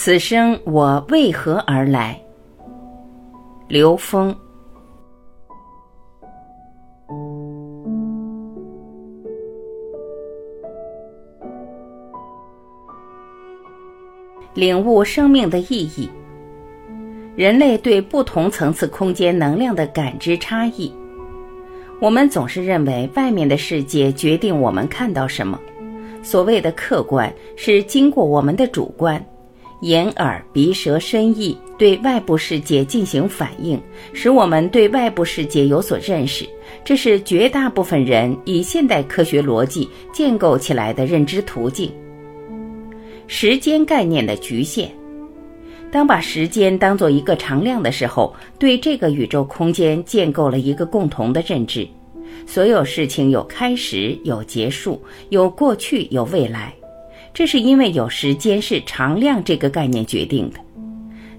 此生我为何而来？刘峰。领悟生命的意义。人类对不同层次空间能量的感知差异。我们总是认为外面的世界决定我们看到什么。所谓的客观，是经过我们的主观，眼耳鼻舌身意对外部世界进行反应，使我们对外部世界有所认识。这是绝大部分人以现代科学逻辑建构起来的认知途径。时间概念的局限。当把时间当做一个常量的时候，对这个宇宙空间建构了一个共同的认知。所有事情有开始，有结束，有过去，有未来。这是因为有时间是常量这个概念决定的。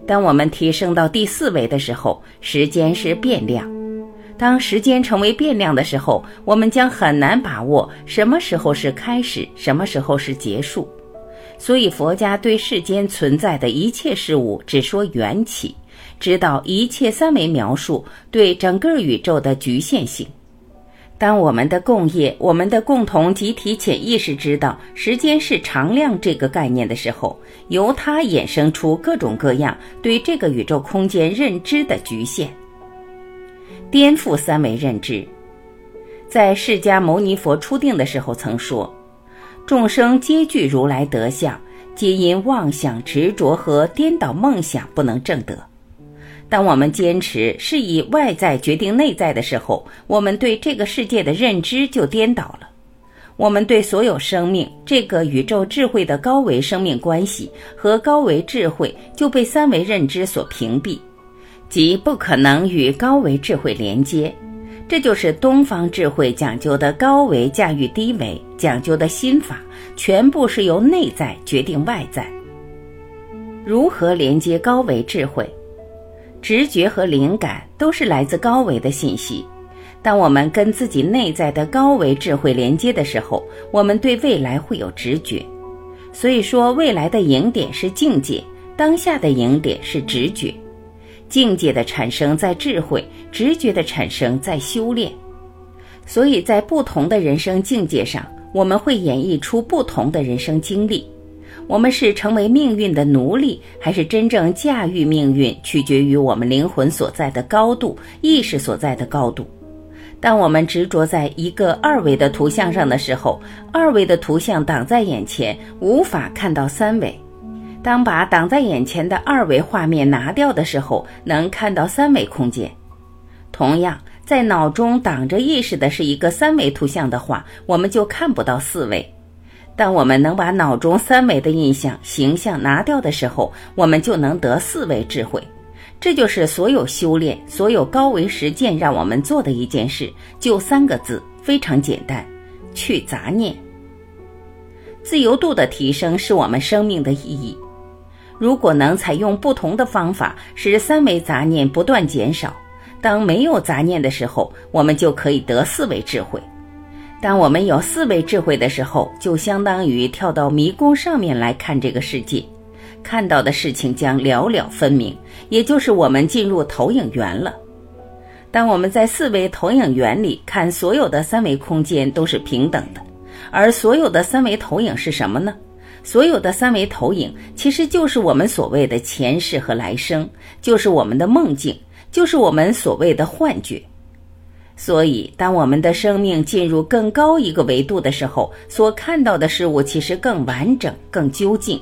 当我们提升到第四维的时候，时间是变量。当时间成为变量的时候，我们将很难把握什么时候是开始，什么时候是结束。所以，佛家对世间存在的一切事物只说缘起，知道一切三维描述对整个宇宙的局限性。当我们的共业、我们的共同集体潜意识知道时间是常量这个概念的时候，由它衍生出各种各样对这个宇宙空间认知的局限，颠覆三维认知。在释迦牟尼佛初定的时候曾说。众生皆具如来德相，皆因妄想执着和颠倒梦想不能证得。当我们坚持是以外在决定内在的时候，我们对这个世界的认知就颠倒了。我们对所有生命、这个宇宙智慧的高维生命关系和高维智慧就被三维认知所屏蔽，即不可能与高维智慧连接。这就是东方智慧讲究的高维驾驭低维，讲究的心法，全部是由内在决定外在。如何连接高维智慧？直觉和灵感都是来自高维的信息。当我们跟自己内在的高维智慧连接的时候，我们对未来会有直觉。所以说，未来的赢点是境界，当下的赢点是直觉。境界的产生在智慧，直觉的产生在修炼，所以在不同的人生境界上，我们会演绎出不同的人生经历。我们是成为命运的奴隶，还是真正驾驭命运，取决于我们灵魂所在的高度，意识所在的高度。当我们执着在一个二维的图像上的时候，二维的图像挡在眼前，无法看到三维。当把挡在眼前的二维画面拿掉的时候，能看到三维空间。同样，在脑中挡着意识的是一个三维图像的话，我们就看不到四维。当我们能把脑中三维的印象、形象拿掉的时候，我们就能得四维智慧。这就是所有修炼、所有高维实践让我们做的一件事，就三个字，非常简单：去杂念。自由度的提升是我们生命的意义。如果能采用不同的方法，使三维杂念不断减少，当没有杂念的时候，我们就可以得四维智慧。当我们有四维智慧的时候，就相当于跳到迷宫上面来看这个世界，看到的事情将了了分明，也就是我们进入投影源了。当我们在四维投影源里看，所有的三维空间都是平等的，而所有的三维投影是什么呢？所有的三维投影其实就是我们所谓的前世和来生，就是我们的梦境，就是我们所谓的幻觉。所以，当我们的生命进入更高一个维度的时候，所看到的事物其实更完整、更究竟。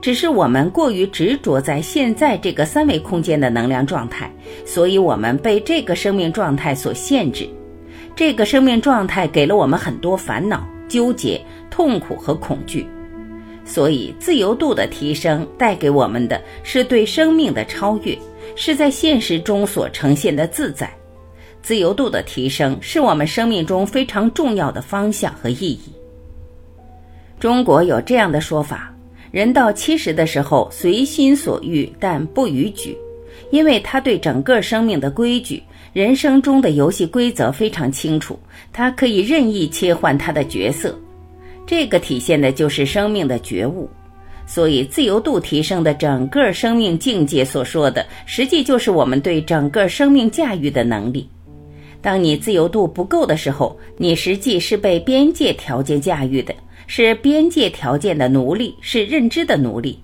只是我们过于执着在现在这个三维空间的能量状态，所以我们被这个生命状态所限制。这个生命状态给了我们很多烦恼、纠结、痛苦和恐惧。所以，自由度的提升带给我们的是对生命的超越，是在现实中所呈现的自在。自由度的提升是我们生命中非常重要的方向和意义。中国有这样的说法：人到七十的时候，随心所欲，但不逾矩，因为他对整个生命的规矩、人生中的游戏规则非常清楚，他可以任意切换他的角色。这个体现的就是生命的觉悟，所以，自由度提升的整个生命境界所说的，实际就是我们对整个生命驾驭的能力。当你自由度不够的时候，你实际是被边界条件驾驭的，是边界条件的奴隶，是认知的奴隶。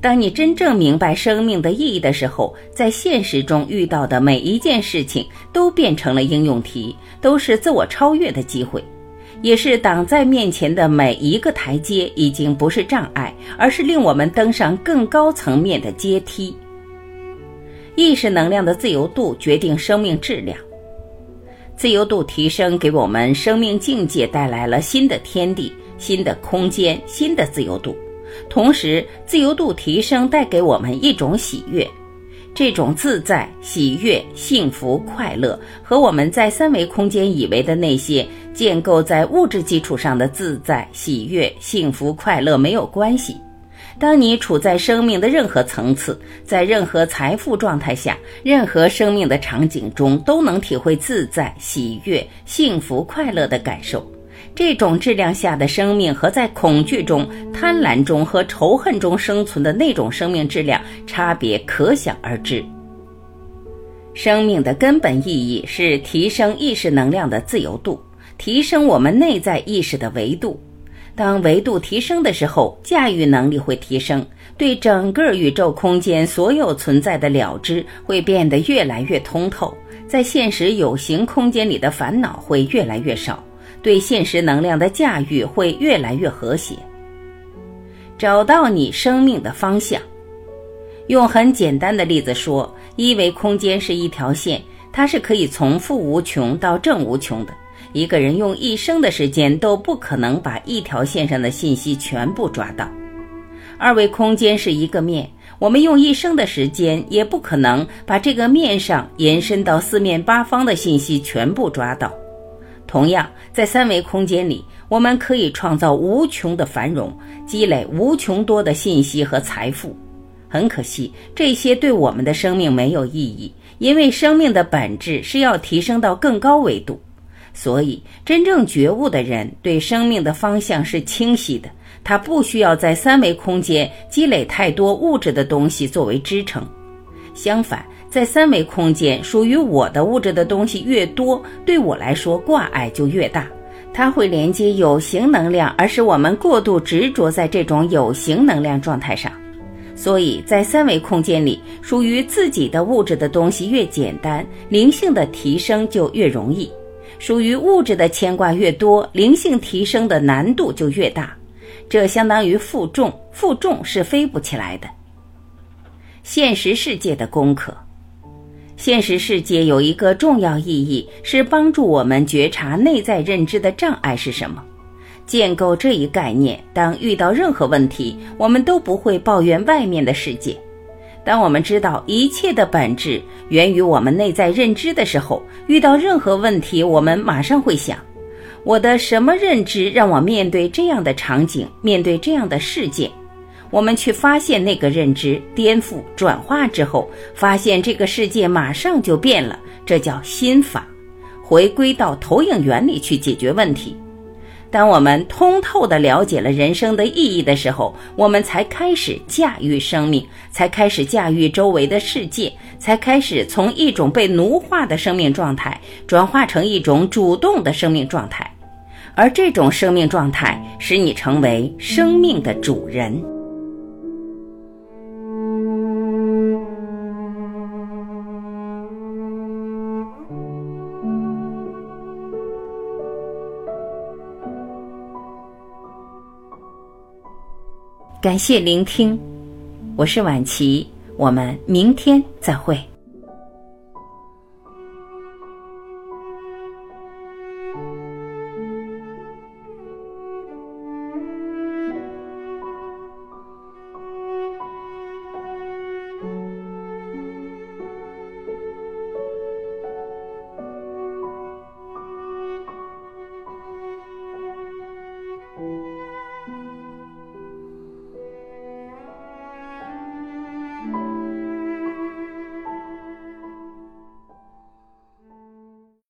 当你真正明白生命的意义的时候，在现实中遇到的每一件事情都变成了应用题，都是自我超越的机会，也是挡在面前的每一个台阶已经不是障碍，而是令我们登上更高层面的阶梯。意识能量的自由度决定生命质量。自由度提升，给我们生命境界带来了新的天地、新的空间、新的自由度。同时，自由度提升带给我们一种喜悦，这种自在、喜悦、幸福、快乐，和我们在三维空间以为的那些建构在物质基础上的自在、喜悦、幸福、快乐没有关系。当你处在生命的任何层次，在任何财富状态下，任何生命的场景中，都能体会自在、喜悦、幸福、快乐的感受。这种质量下的生命和在恐惧中、贪婪中和仇恨中生存的那种生命质量差别可想而知。生命的根本意义是提升意识能量的自由度，提升我们内在意识的维度。当维度提升的时候，驾驭能力会提升，对整个宇宙空间所有存在的了知会变得越来越通透，在现实有形空间里的烦恼会越来越少，对现实能量的驾驭会越来越和谐。找到你生命的方向，用很简单的例子说，一维空间是一条线，它是可以从负无穷到正无穷的。一个人用一生的时间都不可能把一条线上的信息全部抓到。二维空间是一个面，我们用一生的时间也不可能把这个面上延伸到四面八方的信息全部抓到。同样，在三维空间里，我们可以创造无穷的繁荣，积累无穷多的信息和财富。很可惜，这些对我们的生命没有意义，因为生命的本质是要提升到更高维度。所以，真正觉悟的人对生命的方向是清晰的。他不需要在三维空间积累太多物质的东西作为支撑。相反，在三维空间，属于我的物质的东西越多，对我来说挂碍就越大。它会连接有形能量，而使我们过度执着在这种有形能量状态上。所以在三维空间里，属于自己的物质的东西越简单，灵性的提升就越容易。属于物质的牵挂越多，灵性提升的难度就越大。这相当于负重，负重是飞不起来的。现实世界的功课，现实世界有一个重要意义，是帮助我们觉察内在认知的障碍是什么。建构这一概念，当遇到任何问题，我们都不会抱怨外面的世界。当我们知道一切的本质源于我们内在认知的时候，遇到任何问题，我们马上会想：我的什么认知让我面对这样的场景，面对这样的事件？我们去发现那个认知，颠覆、转化之后，发现这个世界马上就变了。这叫心法，回归到投影原理去解决问题。当我们通透地了解了人生的意义的时候，我们才开始驾驭生命，才开始驾驭周围的世界，才开始从一种被奴化的生命状态转化成一种主动的生命状态，而这种生命状态使你成为生命的主人。感谢聆听，我是晚琪，我们明天再会。